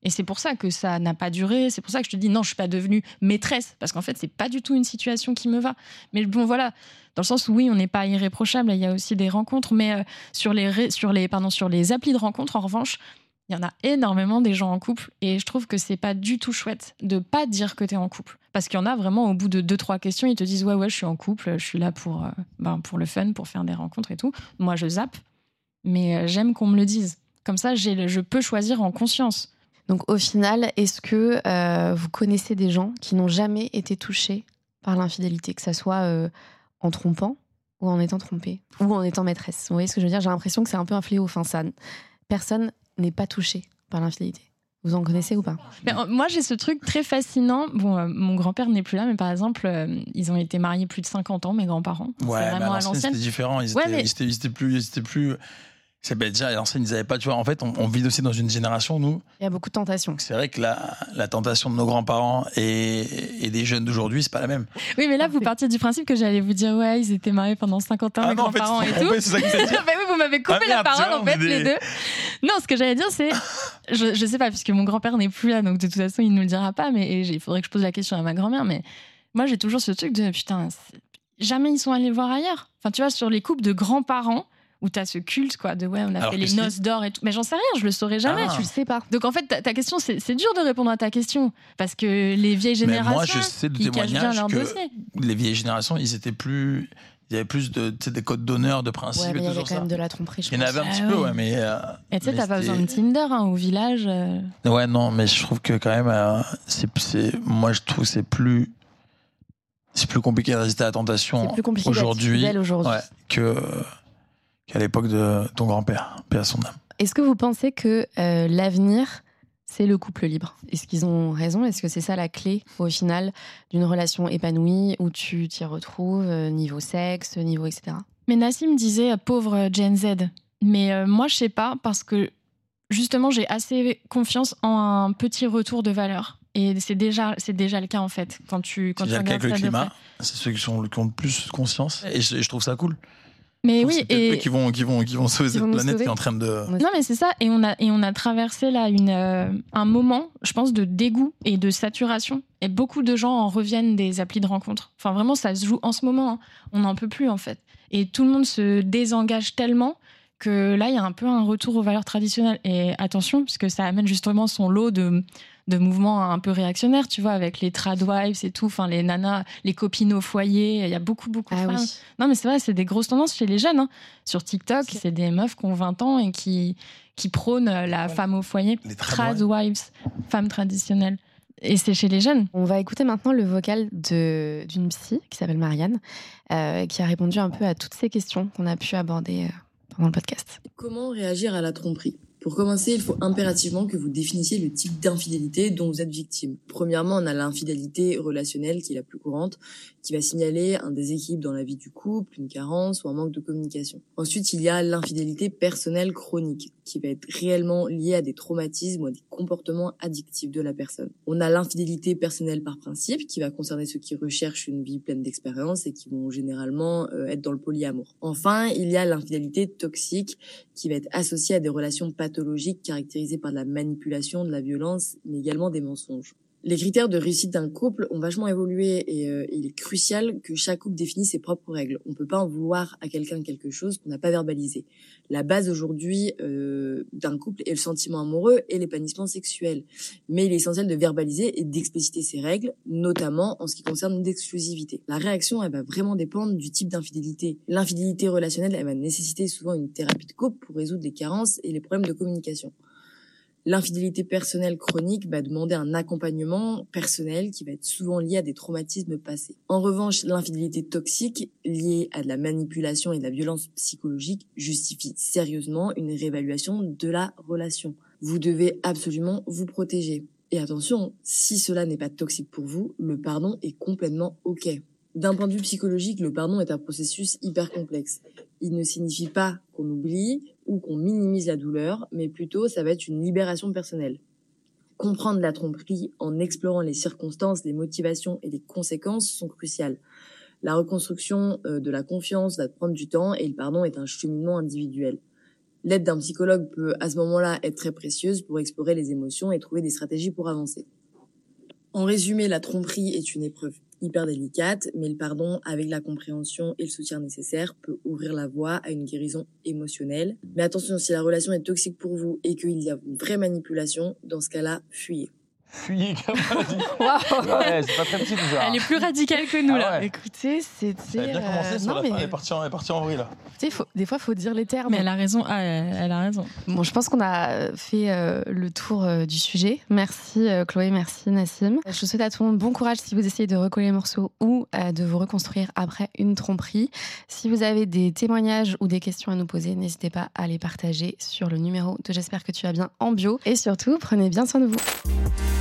Et c'est pour ça que ça n'a pas duré. C'est pour ça que je te dis non, je suis pas devenue maîtresse parce qu'en fait c'est pas du tout une situation qui me va. Mais bon voilà, dans le sens où oui, on n'est pas irréprochable. Il y a aussi des rencontres, mais euh, sur les sur les pardon sur les applis de rencontres en revanche, il y en a énormément des gens en couple et je trouve que c'est pas du tout chouette de pas dire que tu es en couple parce qu'il y en a vraiment au bout de deux trois questions, ils te disent ouais ouais, je suis en couple, je suis là pour euh, ben, pour le fun, pour faire des rencontres et tout. Moi je zappe, mais euh, j'aime qu'on me le dise. Comme ça, je peux choisir en conscience. Donc, au final, est-ce que euh, vous connaissez des gens qui n'ont jamais été touchés par l'infidélité, que ça soit euh, en trompant ou en étant trompé ou en étant maîtresse? Vous voyez ce que je veux dire? J'ai l'impression que c'est un peu un fléau. Enfin, ça, personne n'est pas touché par l'infidélité. Vous en connaissez ou pas? Mais, euh, moi, j'ai ce truc très fascinant. Bon, euh, mon grand-père n'est plus là, mais par exemple, euh, ils ont été mariés plus de 50 ans, mes grands-parents. C'est Ouais, mais vraiment à à l'ancienne, l'ancienne. c'était différent. Ils Ouais, étaient, mais- ils étaient, ils étaient plus, ils étaient plus. C'est ben, déjà l'ancienne, ils n'avaient pas. Tu vois, en fait, on, on vit aussi dans une génération nous. Il y a beaucoup de tentations. C'est vrai que la, la tentation de nos grands-parents et, et des jeunes d'aujourd'hui, c'est pas la même. Oui, mais là, vous partiez du principe que j'allais vous dire, ouais, ils étaient mariés pendant 50 ans, mes Ah en fait, grands-parents et sont tout. c'est ça que dire. [laughs] Bah oui, vous m'avez coupé Ah la merde, parole, vois, en fait, des- les deux. Non, ce que j'allais dire, c'est. Je, je sais pas, puisque mon grand-père n'est plus là, donc de toute façon, il ne nous le dira pas, mais il faudrait que je pose la question à ma grand-mère. Mais moi, j'ai toujours ce truc de putain, jamais ils sont allés voir ailleurs. Enfin, tu vois, sur les couples de grands-parents, où t'as ce culte, quoi, de ouais, on a Alors fait les noces d'or et tout. Mais j'en sais rien, je le saurais jamais. Ah. Tu le sais pas. Donc en fait, ta, ta question, c'est c'est dur de répondre à ta question. Parce que les vieilles Mais générations, moi, je sais témoignages leur que dossier. les vieilles générations, ils étaient plus. Il y avait plus de, tu sais, des codes d'honneur, de principes Ouais, mais il y et tout avait quand ça. même de la tromperie, je Il y en avait un Ah petit peu, ouais. mais. euh, Et tu sais, t'as pas besoin de Tinder hein, au village. euh. Ouais, non, mais je trouve que quand même, euh, c'est, c'est, moi, je trouve que c'est plus, c'est plus compliqué de résister à la tentation C'est plus compliqué d'être aujourd'hui, aujourd'hui. ouais, que qu'à l'époque de ton grand-père, paix à son âme. Est-ce que vous pensez que euh, l'avenir, c'est le couple libre? Est-ce qu'ils ont raison? Est-ce que c'est ça la clé, au final, d'une relation épanouie où tu t'y retrouves, euh, niveau sexe, niveau etc. Mais Nassim disait euh, pauvre Gen Z. Mais euh, moi, je sais pas, parce que justement, j'ai assez confiance en un petit retour de valeur. Et c'est déjà, c'est déjà le cas, en fait, quand tu, quand C'est tu le regardes ça climat. C'est ceux qui, sont, qui ont le plus conscience. Et je, je trouve ça cool. Mais oui, eux et, qui vont, qui vont, qui vont sauver Qui cette planète sauver. qui est en train de. Non, mais c'est ça. Et on a, et on a traversé là une, euh, un moment, je pense, de dégoût et de saturation. Et beaucoup de gens en reviennent des applis de rencontres. Enfin, vraiment, ça se joue en ce moment. hein. On n'en peut plus, en fait. Et tout le monde se désengage tellement que là, il y a un peu un retour aux valeurs traditionnelles. Et attention, puisque ça amène justement son lot de, de mouvements un peu réactionnaires, tu vois, avec les tradwives et tout, enfin les nanas, les copines au foyer. Il y a beaucoup, beaucoup de Ah femmes. oui. Non, mais c'est vrai, c'est des grosses tendances chez les jeunes. hein. Sur TikTok, c'est des meufs qui ont 20 ans et qui, qui prônent la femme au foyer. Les tradwives. Femmes traditionnelles. Et c'est chez les jeunes. On va écouter maintenant le vocal de- d'une psy qui s'appelle Marianne, euh, qui a répondu un peu à toutes ces questions qu'on a pu aborder euh, pendant le podcast. Comment réagir à la tromperie? Pour commencer, il faut impérativement que vous définissiez le type d'infidélité dont vous êtes victime. Premièrement, on a l'infidélité relationnelle qui est la plus courante, qui va signaler un déséquilibre dans la vie du couple, une carence ou un manque de communication. Ensuite, il y a l'infidélité personnelle chronique, qui va être réellement liée à des traumatismes ou à des comportements addictifs de la personne. On a l'infidélité personnelle par principe, qui va concerner ceux qui recherchent une vie pleine d'expérience et qui vont généralement euh, être dans le polyamour. Enfin, il y a l'infidélité toxique, qui va être associée à des relations pathologiques caractérisées par de la manipulation, de la violence, mais également des mensonges. Les critères de réussite d'un couple ont vachement évolué et euh, il est crucial que chaque couple définisse ses propres règles. On peut pas en vouloir à quelqu'un quelque chose qu'on n'a pas verbalisé. La base aujourd'hui euh, d'un couple est le sentiment amoureux et l'épanouissement sexuel. Mais il est essentiel de verbaliser et d'expliciter ces règles, notamment en ce qui concerne l'exclusivité. La réaction, elle va vraiment dépendre du type d'infidélité. L'infidélité relationnelle, elle va nécessiter souvent une thérapie de couple pour résoudre les carences et les problèmes de communication. L'infidélité personnelle chronique va demander un accompagnement personnel qui va être souvent lié à des traumatismes passés. En revanche, l'infidélité toxique liée à de la manipulation et de la violence psychologique justifie sérieusement une réévaluation de la relation. Vous devez absolument vous protéger. Et attention, si cela n'est pas toxique pour vous, le pardon est complètement OK. D'un point de vue psychologique, le pardon est un processus hyper complexe. Il ne signifie pas qu'on oublie ou qu'on minimise la douleur, mais plutôt ça va être une libération personnelle. Comprendre la tromperie en explorant les circonstances, les motivations et les conséquences sont cruciales. La reconstruction euh, de la confiance va prendre du temps et le pardon est un cheminement individuel. L'aide d'un psychologue peut à ce moment-là être très précieuse pour explorer les émotions et trouver des stratégies pour avancer. En résumé, la tromperie est une épreuve hyper délicate, mais le pardon, avec la compréhension et le soutien nécessaire, peut ouvrir la voie à une guérison émotionnelle. Mais attention, si la relation est toxique pour vous et qu'il y a une vraie manipulation, dans ce cas-là, fuyez. Fuyez, comme dit. [laughs] Ouais, c'est pas très petit déjà. Elle est plus radicale que nous, Ah là. ouais. Écoutez, Ça c'était. bien commencé euh, sur non, la mais, fin. Elle est partie en, elle est partie en vrille, là. tu sais, faut- des fois, il faut dire les termes. Mais elle a raison. Ah, elle elle a raison. Bon, je pense qu'on a fait euh, le tour euh, du sujet. Merci euh, Chloé, merci Nassim. Je vous souhaite à tout le monde bon courage si vous essayez de recoller les morceaux ou euh, de vous reconstruire après une tromperie. Si vous avez des témoignages ou des questions à nous poser, n'hésitez pas à les partager sur le numéro de J'espère que tu vas bien en bio. Et surtout, prenez bien soin de vous.